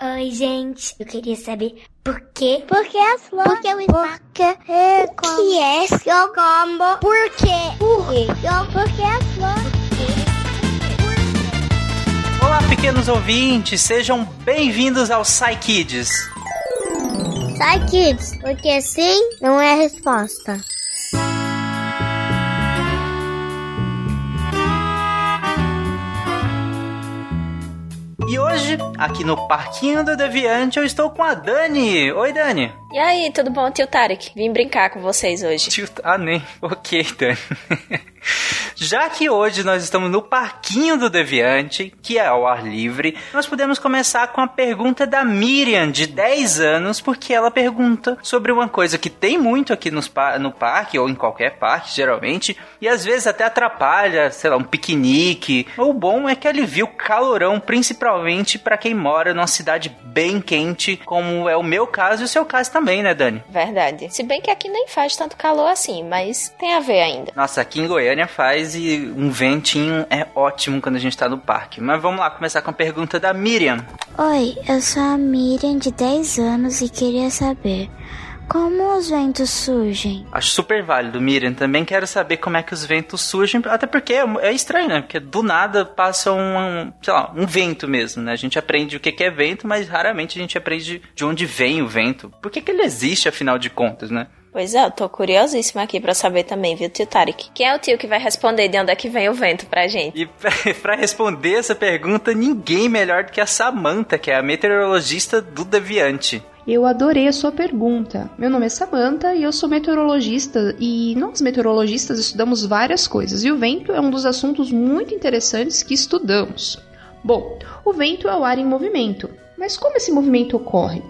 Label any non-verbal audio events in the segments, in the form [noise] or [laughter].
Oi, gente. Eu queria saber por quê? Por que as flores? Por que o espaço? Por que é O que é seu combo? Por quê? Por quê? Por que as flores? Olá, pequenos ouvintes, sejam bem-vindos ao Psy Kids. Sai, kids, porque sim não é a resposta. E hoje, aqui no Parquinho do Deviante, eu estou com a Dani. Oi, Dani. E aí, tudo bom, tio Tarek? Vim brincar com vocês hoje. Tio- Ah, nem. [laughs] Ok, Dani. Já que hoje nós estamos no Parquinho do Deviante, que é ao ar livre, nós podemos começar com a pergunta da Miriam, de 10 anos, porque ela pergunta sobre uma coisa que tem muito aqui nos no parque, ou em qualquer parque, geralmente, e às vezes até atrapalha, sei lá, um piquenique. O bom é que alivia o calorão, principalmente para quem mora numa cidade bem quente, como é o meu caso e o seu caso também, né, Dani? Verdade. Se bem que aqui nem faz tanto calor assim, mas tem a ver ainda. Nossa, aqui em Goiânia faz e um ventinho é ótimo quando a gente tá no parque. Mas vamos lá começar com a pergunta da Miriam. Oi, eu sou a Miriam, de 10 anos, e queria saber como os ventos surgem. Acho super válido, Miriam. Também quero saber como é que os ventos surgem, até porque é é estranho, né? Porque do nada passa um, sei lá, um vento mesmo, né? A gente aprende o que é vento, mas raramente a gente aprende de onde vem o vento. Por que que ele existe, afinal de contas, né? Pois é, eu tô curiosíssima aqui pra saber também, viu, tio Tarek? Quem é o tio que vai responder de onde é que vem o vento pra gente? E pra- [laughs] pra responder essa pergunta, ninguém melhor do que a Samantha, que é a meteorologista do Deviante. Eu adorei a sua pergunta. Meu nome é Samantha e eu sou meteorologista e nós meteorologistas estudamos várias coisas e o vento é um dos assuntos muito interessantes que estudamos. Bom, o vento é o ar em movimento, mas como esse movimento ocorre?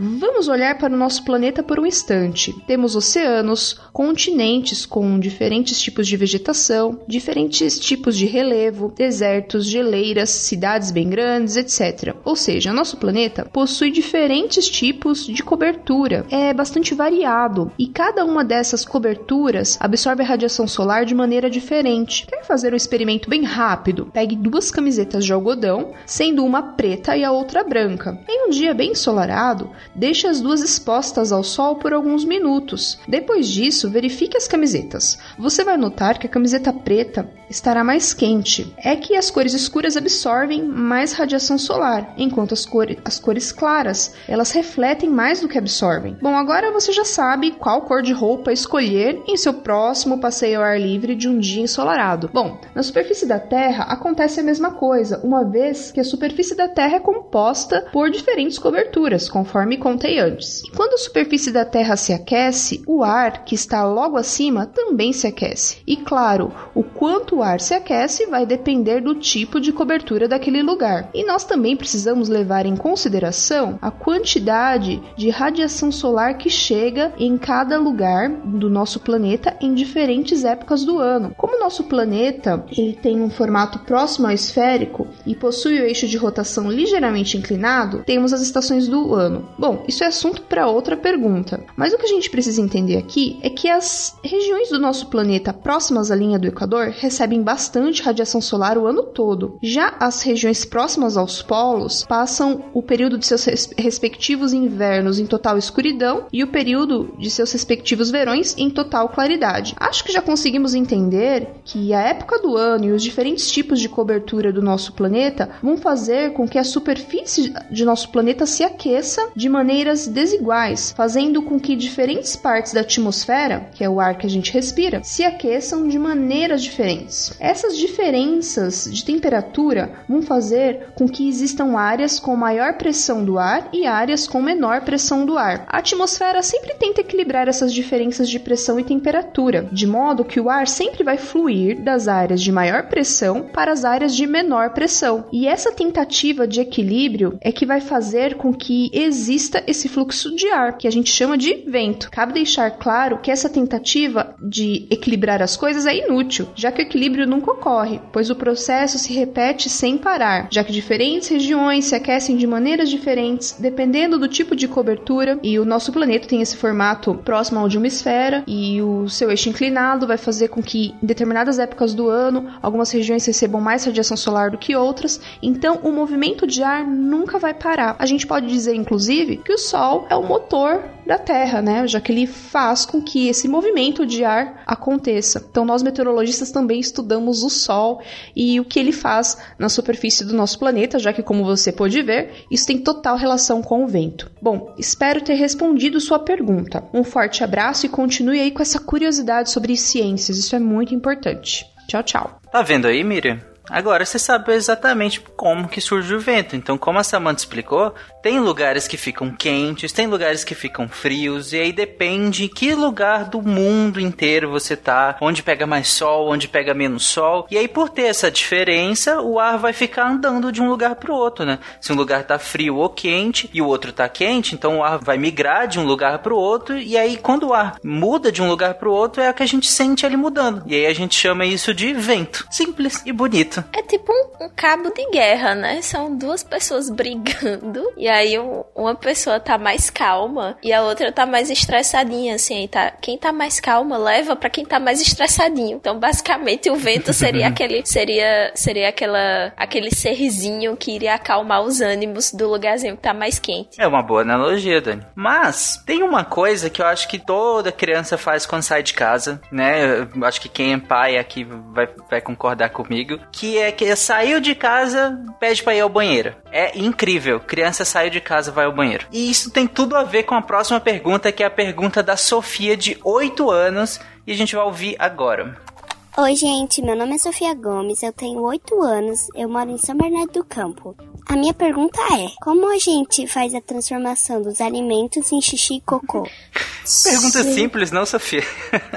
Vamos olhar para o nosso planeta por um instante. Temos oceanos, continentes com diferentes tipos de vegetação, diferentes tipos de relevo, desertos, geleiras, cidades bem grandes, etc. Ou seja, nosso planeta possui diferentes tipos de cobertura. É bastante variado e cada uma dessas coberturas absorve a radiação solar de maneira diferente. Quer fazer um experimento bem rápido? Pegue duas camisetas de algodão, sendo uma preta e a outra branca. Em um dia bem ensolarado, deixe as duas expostas ao sol por alguns minutos. Depois disso, verifique as camisetas. Você vai notar que a camiseta preta estará mais quente. É que as cores escuras absorvem mais radiação solar, enquanto as, cores, as cores claras elas refletem mais do que absorvem. Bom, agora você já sabe qual cor de roupa escolher em seu próximo passeio ao ar livre de um dia ensolarado. Bom, na superfície da Terra acontece a mesma coisa, uma vez que a superfície da Terra é composta por diferentes coberturas, conforme contei antes. E quando a superfície da Terra se aquece, o ar que está logo acima também se aquece. E claro, o quanto o ar se aquece vai depender do tipo de cobertura daquele lugar. E nós também precisamos levar em consideração a quantidade de radiação solar que chega em cada lugar do nosso planeta em diferentes épocas do ano. Como nosso planeta ele tem um formato próximo ao esférico e possui o eixo de rotação ligeiramente inclinado, temos as estações do ano. Bom, isso é assunto para outra pergunta. Mas o que a gente precisa entender aqui é que as regiões do nosso planeta próximas à linha do Equador recebem bastante radiação solar o ano todo. Já as regiões próximas aos polos passam o período de seus res- respectivos invernos em total escuridão e o período de seus respectivos verões em total claridade. Acho que já conseguimos entender que a época do ano e os diferentes tipos de cobertura do nosso planeta vão fazer com que a superfície de nosso planeta se aqueça de maneiras desiguais, fazendo com que diferentes partes da atmosfera, que é o ar que a gente respira, se aqueçam de maneiras diferentes. Essas diferenças de temperatura vão fazer com que existam áreas com maior pressão do ar e áreas com menor pressão do ar. A atmosfera sempre tenta equilibrar essas diferenças de pressão e temperatura, de modo que o ar sempre vai fluir das áreas de maior pressão para as áreas de menor pressão. E essa tentativa de equilíbrio é que vai fazer com que exista exista esse fluxo de ar, que a gente chama de vento. Cabe deixar claro que essa tentativa de equilibrar as coisas é inútil, já que o equilíbrio nunca ocorre, pois o processo se repete sem parar, já que diferentes regiões se aquecem de maneiras diferentes, dependendo do tipo de cobertura, e o nosso planeta tem esse formato próximo ao de uma esfera, e o seu eixo inclinado vai fazer com que em determinadas épocas do ano algumas regiões recebam mais radiação solar do que outras, então o movimento de ar nunca vai parar. A gente pode dizer, inclusive, que o Sol é o motor da Terra, né? Já que ele faz com que esse movimento de ar aconteça. Então, nós meteorologistas também estudamos o Sol e o que ele faz na superfície do nosso planeta, já que, como você pode ver, isso tem total relação com o vento. Bom, espero ter respondido sua pergunta. Um forte abraço e continue aí com essa curiosidade sobre ciências, isso é muito importante. Tchau, tchau. Tá vendo aí, Miriam? Agora você sabe exatamente como que surge o vento. Então, como a Samantha explicou, tem lugares que ficam quentes, tem lugares que ficam frios, e aí depende que lugar do mundo inteiro você tá, onde pega mais sol, onde pega menos sol. E aí, por ter essa diferença, o ar vai ficar andando de um lugar para o outro, né? Se um lugar tá frio ou quente e o outro tá quente, então o ar vai migrar de um lugar para o outro, e aí quando o ar muda de um lugar para o outro, é o que a gente sente ele mudando. E aí a gente chama isso de vento. Simples e bonito. É tipo um, um cabo de guerra, né? São duas pessoas [laughs] brigando. E aí um, uma pessoa tá mais calma e a outra tá mais estressadinha, assim. Tá, quem tá mais calma leva para quem tá mais estressadinho. Então, basicamente, o vento seria [laughs] aquele. Seria, seria aquela, aquele serzinho que iria acalmar os ânimos do lugarzinho que tá mais quente. É uma boa analogia, Dani. Mas tem uma coisa que eu acho que toda criança faz quando sai de casa, né? Eu acho que quem é pai aqui vai, vai concordar comigo. Que é que saiu de casa, pede pra ir ao banheiro. É incrível. Criança saiu de casa, vai ao banheiro. E isso tem tudo a ver com a próxima pergunta, que é a pergunta da Sofia, de 8 anos, e a gente vai ouvir agora. Oi, gente. Meu nome é Sofia Gomes, eu tenho 8 anos, eu moro em São Bernardo do Campo. A minha pergunta é: como a gente faz a transformação dos alimentos em xixi e cocô? Pergunta simples, não, Sofia?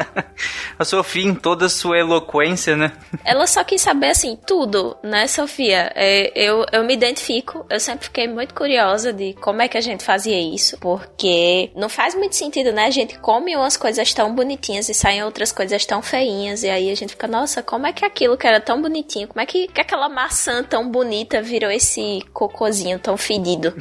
[laughs] a Sofia, em toda a sua eloquência, né? Ela só quis saber, assim, tudo, né, Sofia? É, eu, eu me identifico, eu sempre fiquei muito curiosa de como é que a gente fazia isso, porque não faz muito sentido, né? A gente come umas coisas tão bonitinhas e saem outras coisas tão feinhas, e aí a gente fica, nossa, como é que aquilo que era tão bonitinho, como é que, que aquela maçã tão bonita virou esse cocôzinho tão fedido?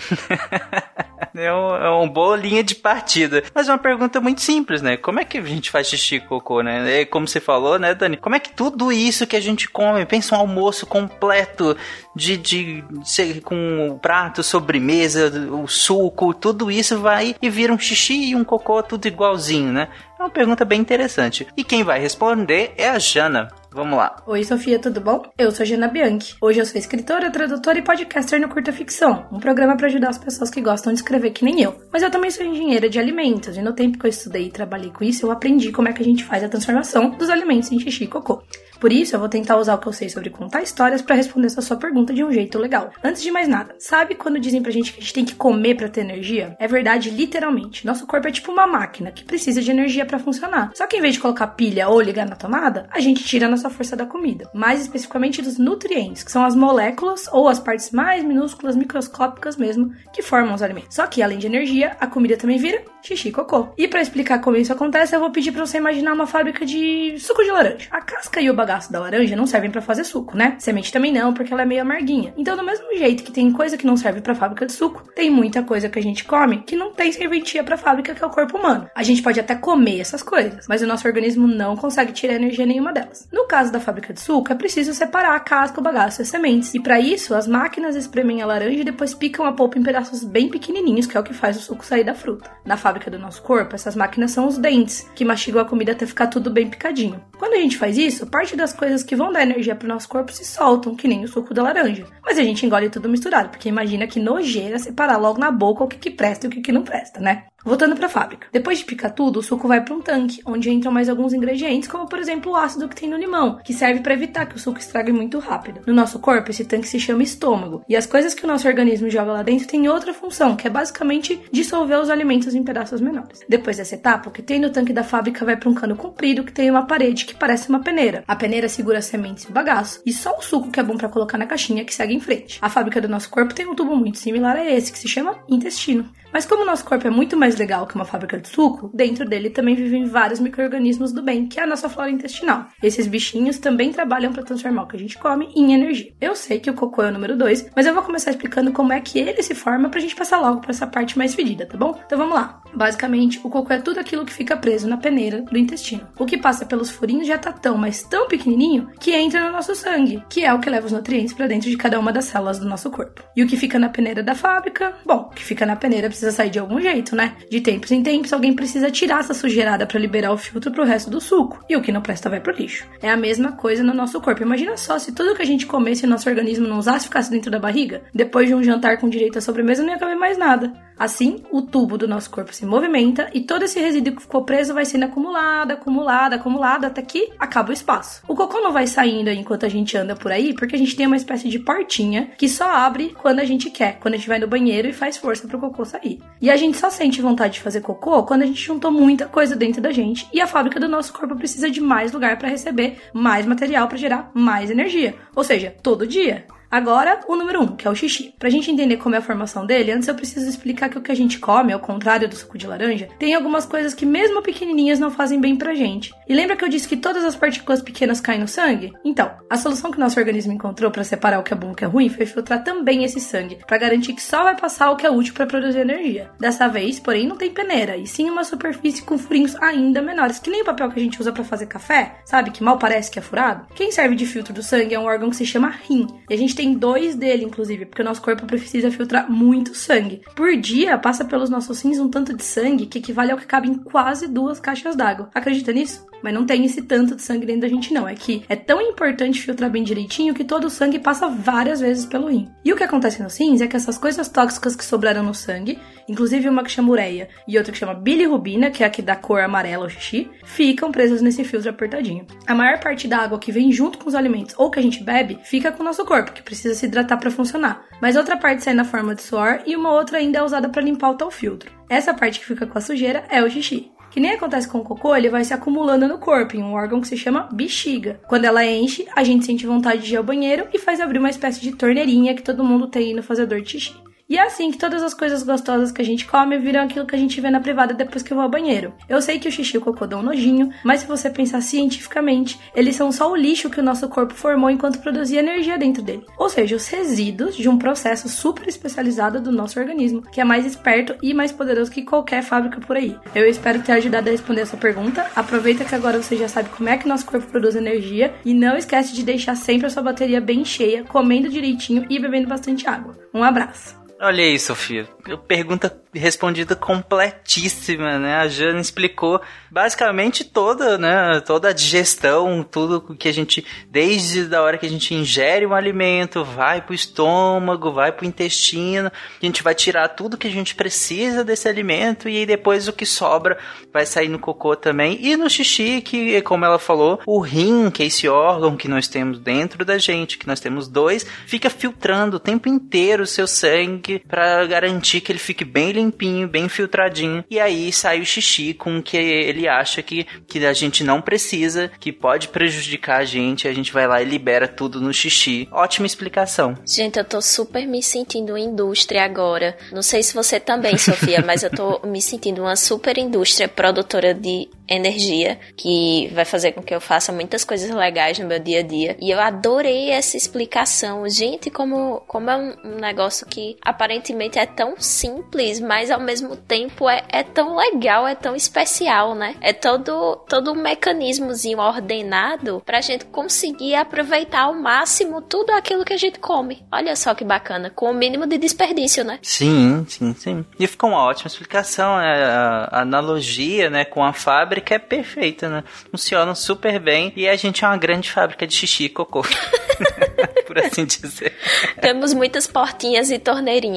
[laughs] é, um, é boa linha de partida. Mas é uma pergunta muito simples, né? Como é que a gente faz xixi e cocô, né? É como você falou, né, Dani? Como é que tudo isso que a gente come, pensa um almoço completo de, de, de com prato, sobremesa, o suco, tudo isso vai e vira um xixi e um cocô tudo igualzinho, né? É uma pergunta bem interessante. E quem vai responder é a Jana. Vamos lá. Oi, Sofia, tudo bom? Eu sou Jana Bianchi. Hoje eu sou escritora, tradutora e podcaster no Curta Ficção, um programa para ajudar as pessoas que gostam de escrever que nem eu. Mas eu também sou engenheira de alimentos e no tempo que eu estudei e trabalhei com isso, eu aprendi como é que a gente faz a transformação dos alimentos em xixi e cocô. Por isso, eu vou tentar usar o que eu sei sobre contar histórias para responder essa sua pergunta de um jeito legal. Antes de mais nada, sabe quando dizem pra gente que a gente tem que comer para ter energia? É verdade, literalmente. Nosso corpo é tipo uma máquina que precisa de energia para funcionar. Só que em vez de colocar pilha ou ligar na tomada, a gente tira a nossa força da comida. Mais especificamente dos nutrientes, que são as moléculas ou as partes mais minúsculas, microscópicas mesmo, que formam os alimentos. Só que além de energia, a comida também vira xixi e cocô. E para explicar como isso acontece, eu vou pedir para você imaginar uma fábrica de suco de laranja. A casca e o bagaço da laranja não servem para fazer suco, né? Semente também não, porque ela é meio amarguinha. Então, do mesmo jeito que tem coisa que não serve para fábrica de suco, tem muita coisa que a gente come que não tem serventia para fábrica que é o corpo humano. A gente pode até comer essas coisas, mas o nosso organismo não consegue tirar energia nenhuma delas. No caso da fábrica de suco, é preciso separar a casca, o bagaço e as sementes. E para isso, as máquinas espremem a laranja e depois picam a polpa em pedaços bem pequenininhos, que é o que faz o suco sair da fruta. Na fábrica do nosso corpo, essas máquinas são os dentes, que mastigam a comida até ficar tudo bem picadinho. Quando a gente faz isso, parte das coisas que vão dar energia pro nosso corpo se soltam, que nem o suco da laranja. Mas a gente engole tudo misturado, porque imagina que nojeira separar logo na boca o que, que presta e o que, que não presta, né? Voltando para a fábrica. Depois de picar tudo, o suco vai para um tanque, onde entram mais alguns ingredientes, como por exemplo o ácido que tem no limão, que serve para evitar que o suco estrague muito rápido. No nosso corpo, esse tanque se chama estômago, e as coisas que o nosso organismo joga lá dentro têm outra função, que é basicamente dissolver os alimentos em pedaços menores. Depois dessa etapa, o que tem no tanque da fábrica vai para um cano comprido que tem uma parede que parece uma peneira. A peneira segura sementes e bagaço, e só o suco que é bom para colocar na caixinha que segue em frente. A fábrica do nosso corpo tem um tubo muito similar a esse, que se chama intestino. Mas como o nosso corpo é muito mais legal que uma fábrica de suco, dentro dele também vivem vários micro-organismos do bem, que é a nossa flora intestinal. Esses bichinhos também trabalham para transformar o que a gente come em energia. Eu sei que o cocô é o número 2, mas eu vou começar explicando como é que ele se forma pra gente passar logo para essa parte mais fedida, tá bom? Então vamos lá. Basicamente, o cocô é tudo aquilo que fica preso na peneira do intestino. O que passa pelos furinhos já tá tão, mas tão pequenininho que entra no nosso sangue, que é o que leva os nutrientes para dentro de cada uma das células do nosso corpo. E o que fica na peneira da fábrica? Bom, o que fica na peneira precisa sair de algum jeito, né? De tempos em tempos, alguém precisa tirar essa sujeirada para liberar o filtro pro resto do suco. E o que não presta vai pro lixo. É a mesma coisa no nosso corpo. Imagina só se tudo que a gente comesse e nosso organismo não usasse ficasse dentro da barriga. Depois de um jantar com direito à sobremesa, não ia caber mais nada. Assim, o tubo do nosso corpo se movimenta e todo esse resíduo que ficou preso vai sendo acumulado, acumulado, acumulado até que acaba o espaço. O cocô não vai saindo enquanto a gente anda por aí, porque a gente tem uma espécie de portinha que só abre quando a gente quer, quando a gente vai no banheiro e faz força pro cocô sair. E a gente só sente vontade de fazer cocô quando a gente juntou muita coisa dentro da gente e a fábrica do nosso corpo precisa de mais lugar para receber mais material para gerar mais energia, ou seja, todo dia. Agora, o número 1, um, que é o xixi. Pra gente entender como é a formação dele, antes eu preciso explicar que o que a gente come, ao contrário do suco de laranja, tem algumas coisas que mesmo pequenininhas não fazem bem pra gente. E lembra que eu disse que todas as partículas pequenas caem no sangue? Então, a solução que nosso organismo encontrou para separar o que é bom e o que é ruim foi filtrar também esse sangue, para garantir que só vai passar o que é útil para produzir energia. Dessa vez, porém, não tem peneira, e sim uma superfície com furinhos ainda menores, que nem o papel que a gente usa para fazer café, sabe? Que mal parece que é furado. Quem serve de filtro do sangue é um órgão que se chama rim, e a gente tem dois dele, inclusive, porque o nosso corpo precisa filtrar muito sangue. Por dia, passa pelos nossos rins um tanto de sangue que equivale ao que cabe em quase duas caixas d'água. Acredita nisso? Mas não tem esse tanto de sangue dentro da gente, não. É que é tão importante filtrar bem direitinho que todo o sangue passa várias vezes pelo rim. E o que acontece nos rins é que essas coisas tóxicas que sobraram no sangue, inclusive uma que chama ureia e outra que chama bilirrubina, que é a que dá cor amarela ao xixi, ficam presas nesse filtro apertadinho. A maior parte da água que vem junto com os alimentos ou que a gente bebe fica com o nosso corpo, que precisa se hidratar para funcionar. Mas outra parte sai na forma de suor e uma outra ainda é usada para limpar o tal filtro. Essa parte que fica com a sujeira é o xixi. Que nem acontece com o cocô, ele vai se acumulando no corpo, em um órgão que se chama bexiga. Quando ela enche, a gente sente vontade de ir ao banheiro e faz abrir uma espécie de torneirinha que todo mundo tem no fazedor de xixi. E é assim que todas as coisas gostosas que a gente come viram aquilo que a gente vê na privada depois que eu vou ao banheiro. Eu sei que o xixi e o cocô dão nojinho, mas se você pensar cientificamente, eles são só o lixo que o nosso corpo formou enquanto produzia energia dentro dele. Ou seja, os resíduos de um processo super especializado do nosso organismo, que é mais esperto e mais poderoso que qualquer fábrica por aí. Eu espero ter ajudado a responder a sua pergunta. Aproveita que agora você já sabe como é que nosso corpo produz energia e não esquece de deixar sempre a sua bateria bem cheia, comendo direitinho e bebendo bastante água. Um abraço! Olha aí, Sofia. Pergunta respondida completíssima, né? A Jana explicou basicamente toda, né? Toda a digestão, tudo que a gente, desde a hora que a gente ingere um alimento, vai pro estômago, vai pro intestino, a gente vai tirar tudo que a gente precisa desse alimento e depois o que sobra vai sair no cocô também e no xixi, que como ela falou, o rim, que é esse órgão que nós temos dentro da gente, que nós temos dois, fica filtrando o tempo inteiro o seu sangue para garantir que ele fique bem limpinho, bem filtradinho. E aí sai o xixi com o que ele acha que, que a gente não precisa, que pode prejudicar a gente. A gente vai lá e libera tudo no xixi. Ótima explicação. Gente, eu tô super me sentindo indústria agora. Não sei se você também, Sofia, [laughs] mas eu tô me sentindo uma super indústria produtora de energia que vai fazer com que eu faça muitas coisas legais no meu dia a dia. E eu adorei essa explicação. Gente, como, como é um, um negócio que aparentemente é tão simples, mas ao mesmo tempo é, é tão legal, é tão especial, né? É todo, todo um mecanismozinho ordenado pra gente conseguir aproveitar ao máximo tudo aquilo que a gente come. Olha só que bacana, com o mínimo de desperdício, né? Sim, sim, sim. E ficou uma ótima explicação, né? A analogia, né, com a fábrica é perfeita, né? Funcionam super bem e a gente é uma grande fábrica de xixi e cocô. [laughs] Por assim dizer. Temos muitas portinhas e torneirinhas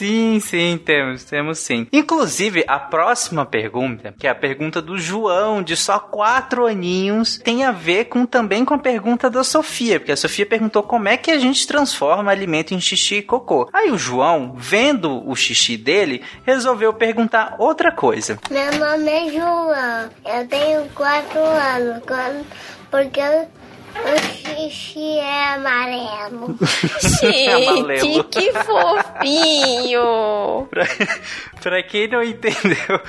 Sim, sim, temos, temos sim. Inclusive, a próxima pergunta, que é a pergunta do João, de só quatro aninhos, tem a ver com também com a pergunta da Sofia, porque a Sofia perguntou como é que a gente transforma alimento em xixi e cocô. Aí o João, vendo o xixi dele, resolveu perguntar outra coisa. Meu nome é João, eu tenho quatro anos, porque eu o xixi é amarelo. [laughs] Gente, que fofinho! [laughs] pra, pra quem não entendeu,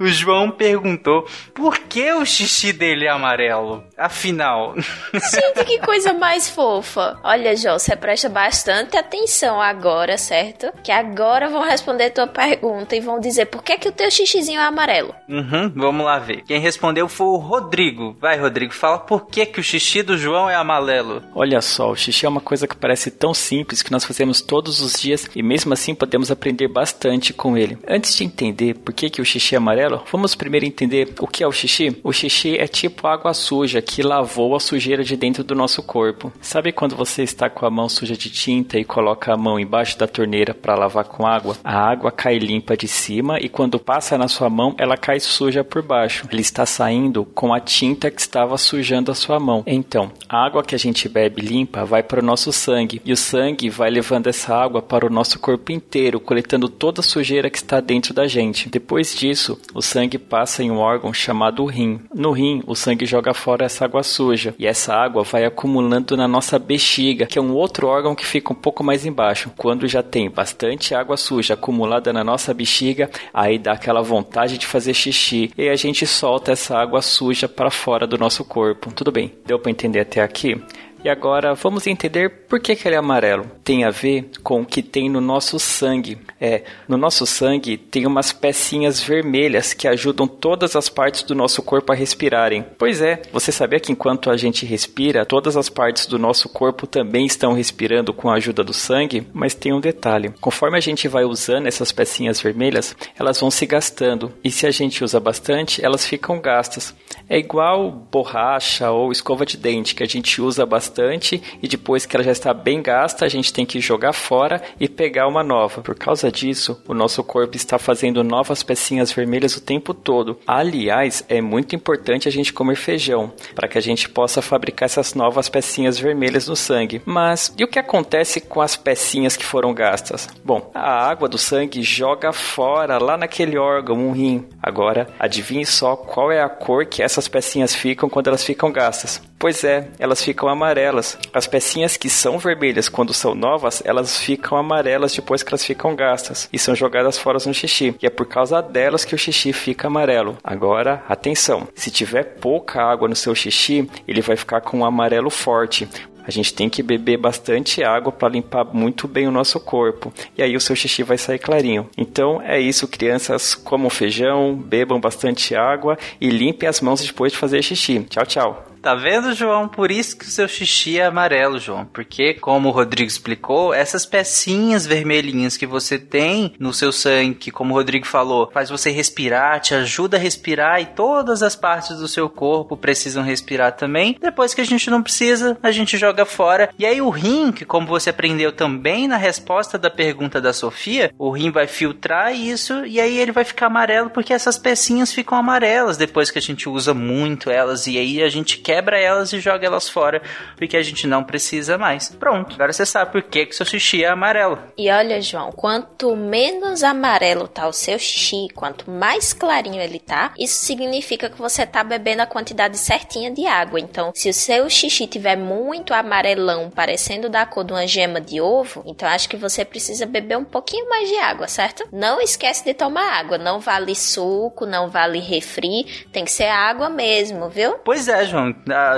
o João perguntou por que o xixi dele é amarelo. Afinal. Gente, que coisa mais fofa. Olha, João, você presta bastante atenção agora, certo? Que agora vão responder tua pergunta e vão dizer por que, que o teu xixizinho é amarelo. Uhum, vamos lá ver. Quem respondeu foi o Rodrigo. Vai, Rodrigo, fala por que, que o xixi do João é amarelo. Olha só, o xixi é uma coisa que parece tão simples que nós fazemos todos os dias e mesmo assim podemos aprender bastante com ele. Antes de entender por que, que o xixi é amarelo, vamos primeiro entender o que é o xixi. O xixi é tipo água suja que lavou a sujeira de dentro do nosso corpo. Sabe quando você está com a mão suja de tinta e coloca a mão embaixo da torneira para lavar com água? A água cai limpa de cima e quando passa na sua mão, ela cai suja por baixo. Ele está saindo com a tinta que estava sujando a sua mão. Então, a água que a gente bebe limpa vai para o nosso sangue e o sangue vai levando essa água para o nosso corpo inteiro, coletando toda a sujeira que está dentro da gente. Depois disso, o sangue passa em um órgão chamado rim. No rim, o sangue joga fora essa água suja e essa água vai acumulando na nossa bexiga, que é um outro órgão que fica um pouco mais embaixo. Quando já tem bastante água suja acumulada na nossa bexiga, aí dá aquela vontade de fazer xixi e a gente solta essa água suja para fora do nosso corpo. Tudo bem? Deu para entender até aqui? E agora vamos entender por que, que ele é amarelo. Tem a ver com o que tem no nosso sangue. É, no nosso sangue tem umas pecinhas vermelhas que ajudam todas as partes do nosso corpo a respirarem. Pois é, você sabia que enquanto a gente respira, todas as partes do nosso corpo também estão respirando com a ajuda do sangue? Mas tem um detalhe: conforme a gente vai usando essas pecinhas vermelhas, elas vão se gastando. E se a gente usa bastante, elas ficam gastas. É igual borracha ou escova de dente que a gente usa bastante e depois que ela já está bem gasta, a gente tem que jogar fora e pegar uma nova. Por causa disso, o nosso corpo está fazendo novas pecinhas vermelhas o tempo todo. Aliás, é muito importante a gente comer feijão para que a gente possa fabricar essas novas pecinhas vermelhas no sangue. Mas e o que acontece com as pecinhas que foram gastas? Bom, a água do sangue joga fora lá naquele órgão, um rim. Agora, adivinhe só qual é a cor que essas pecinhas ficam quando elas ficam gastas. Pois é, elas ficam amarelas. As pecinhas que são vermelhas quando são novas, elas ficam amarelas depois que elas ficam gastas e são jogadas fora no xixi. E é por causa delas que o xixi fica amarelo. Agora, atenção: se tiver pouca água no seu xixi, ele vai ficar com um amarelo forte. A gente tem que beber bastante água para limpar muito bem o nosso corpo. E aí o seu xixi vai sair clarinho. Então é isso, crianças, comam feijão, bebam bastante água e limpem as mãos depois de fazer xixi. Tchau, tchau. Tá vendo, João? Por isso que o seu xixi é amarelo, João. Porque, como o Rodrigo explicou, essas pecinhas vermelhinhas que você tem no seu sangue, como o Rodrigo falou, faz você respirar, te ajuda a respirar e todas as partes do seu corpo precisam respirar também. Depois que a gente não precisa, a gente joga fora. E aí o rim, que como você aprendeu também na resposta da pergunta da Sofia, o rim vai filtrar isso e aí ele vai ficar amarelo porque essas pecinhas ficam amarelas depois que a gente usa muito elas e aí a gente quer quebra elas e joga elas fora, porque a gente não precisa mais. Pronto, agora você sabe por que, que seu xixi é amarelo. E olha, João, quanto menos amarelo tá o seu xixi, quanto mais clarinho ele tá, isso significa que você tá bebendo a quantidade certinha de água. Então, se o seu xixi tiver muito amarelão, parecendo da cor de uma gema de ovo, então acho que você precisa beber um pouquinho mais de água, certo? Não esquece de tomar água, não vale suco, não vale refri, tem que ser água mesmo, viu? Pois é, João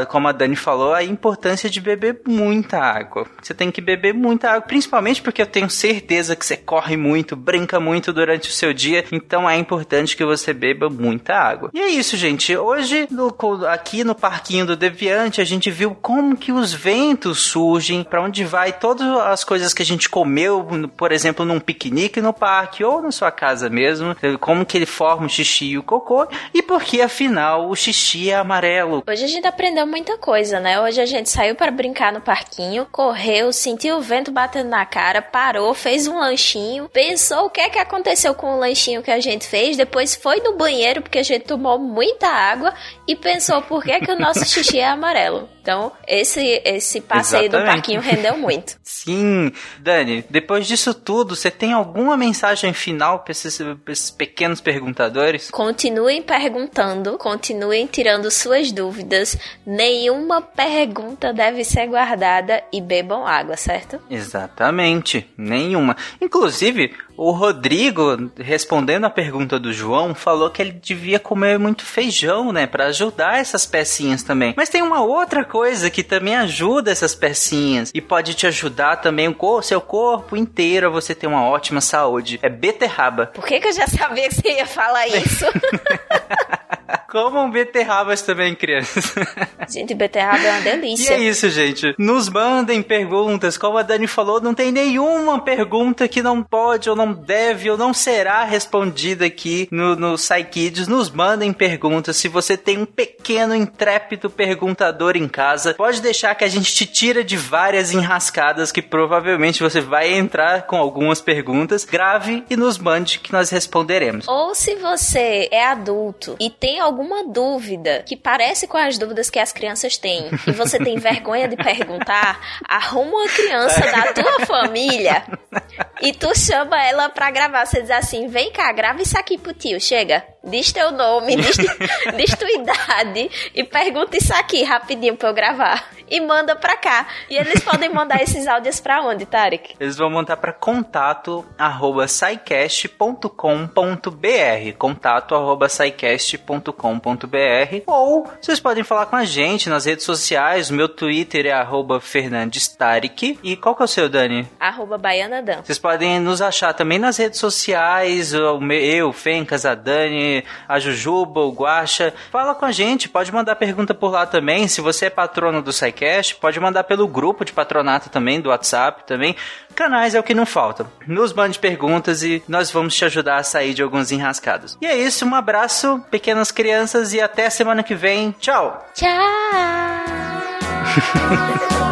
como a Dani falou, a importância de beber muita água. Você tem que beber muita água, principalmente porque eu tenho certeza que você corre muito, brinca muito durante o seu dia, então é importante que você beba muita água. E é isso, gente. Hoje, no, aqui no Parquinho do Deviante, a gente viu como que os ventos surgem, para onde vai todas as coisas que a gente comeu, por exemplo, num piquenique no parque ou na sua casa mesmo, como que ele forma o xixi e o cocô, e porque afinal o xixi é amarelo. Hoje a gente aprendeu muita coisa, né? Hoje a gente saiu para brincar no parquinho, correu, sentiu o vento batendo na cara, parou, fez um lanchinho, pensou o que é que aconteceu com o lanchinho que a gente fez, depois foi no banheiro porque a gente tomou muita água e pensou por que, é que o nosso xixi é amarelo. Então, esse, esse passeio Exatamente. do parquinho rendeu muito. [laughs] Sim. Dani, depois disso tudo, você tem alguma mensagem final para esses, esses, pequenos perguntadores? Continuem perguntando, continuem tirando suas dúvidas. Nenhuma pergunta deve ser guardada e bebam água, certo? Exatamente. Nenhuma. Inclusive, o Rodrigo, respondendo a pergunta do João, falou que ele devia comer muito feijão, né, para ajudar essas pecinhas também. Mas tem uma outra coisa que também ajuda essas pecinhas e pode te ajudar também o seu corpo inteiro a você ter uma ótima saúde. É beterraba. Por que, que eu já sabia que você ia falar isso? [laughs] Comam beterrabas também, crianças. [laughs] Gente, beterraba é uma delícia. E é isso, gente. Nos mandem perguntas. Como a Dani falou, não tem nenhuma pergunta que não pode ou não deve ou não será respondida aqui no, no Kids. Nos mandem perguntas. Se você tem um pequeno, intrépido perguntador em casa, pode deixar que a gente te tira de várias enrascadas que provavelmente você vai entrar com algumas perguntas. Grave e nos mande que nós responderemos. Ou se você é adulto e tem algum alguma dúvida que parece com as dúvidas que as crianças têm e você tem vergonha de perguntar, [laughs] arruma uma criança da tua família e tu chama ela pra gravar. Você diz assim: vem cá, grava isso aqui pro tio, chega. Diz teu nome, diz, [laughs] diz tua idade e pergunta isso aqui rapidinho pra eu gravar. E manda pra cá. E eles podem mandar esses áudios pra onde, Tarek? Eles vão mandar pra contato arroba Contato arroba ou vocês podem falar com a gente nas redes sociais. Meu Twitter é arroba Fernandes Tarek. E qual que é o seu, Dani? Arroba Baianadan. Vocês podem nos achar também nas redes sociais. Eu, Fencas, a Dani, a Jujuba, o Guacha. Fala com a gente, pode mandar pergunta por lá também. Se você é patrono do SciCast, pode mandar pelo grupo de patronato também, do WhatsApp também. Canais é o que não falta. Nos mande perguntas e nós vamos te ajudar a sair de alguns enrascados. E é isso, um abraço, pequenas crianças, e até semana que vem. Tchau! Tchau! [laughs]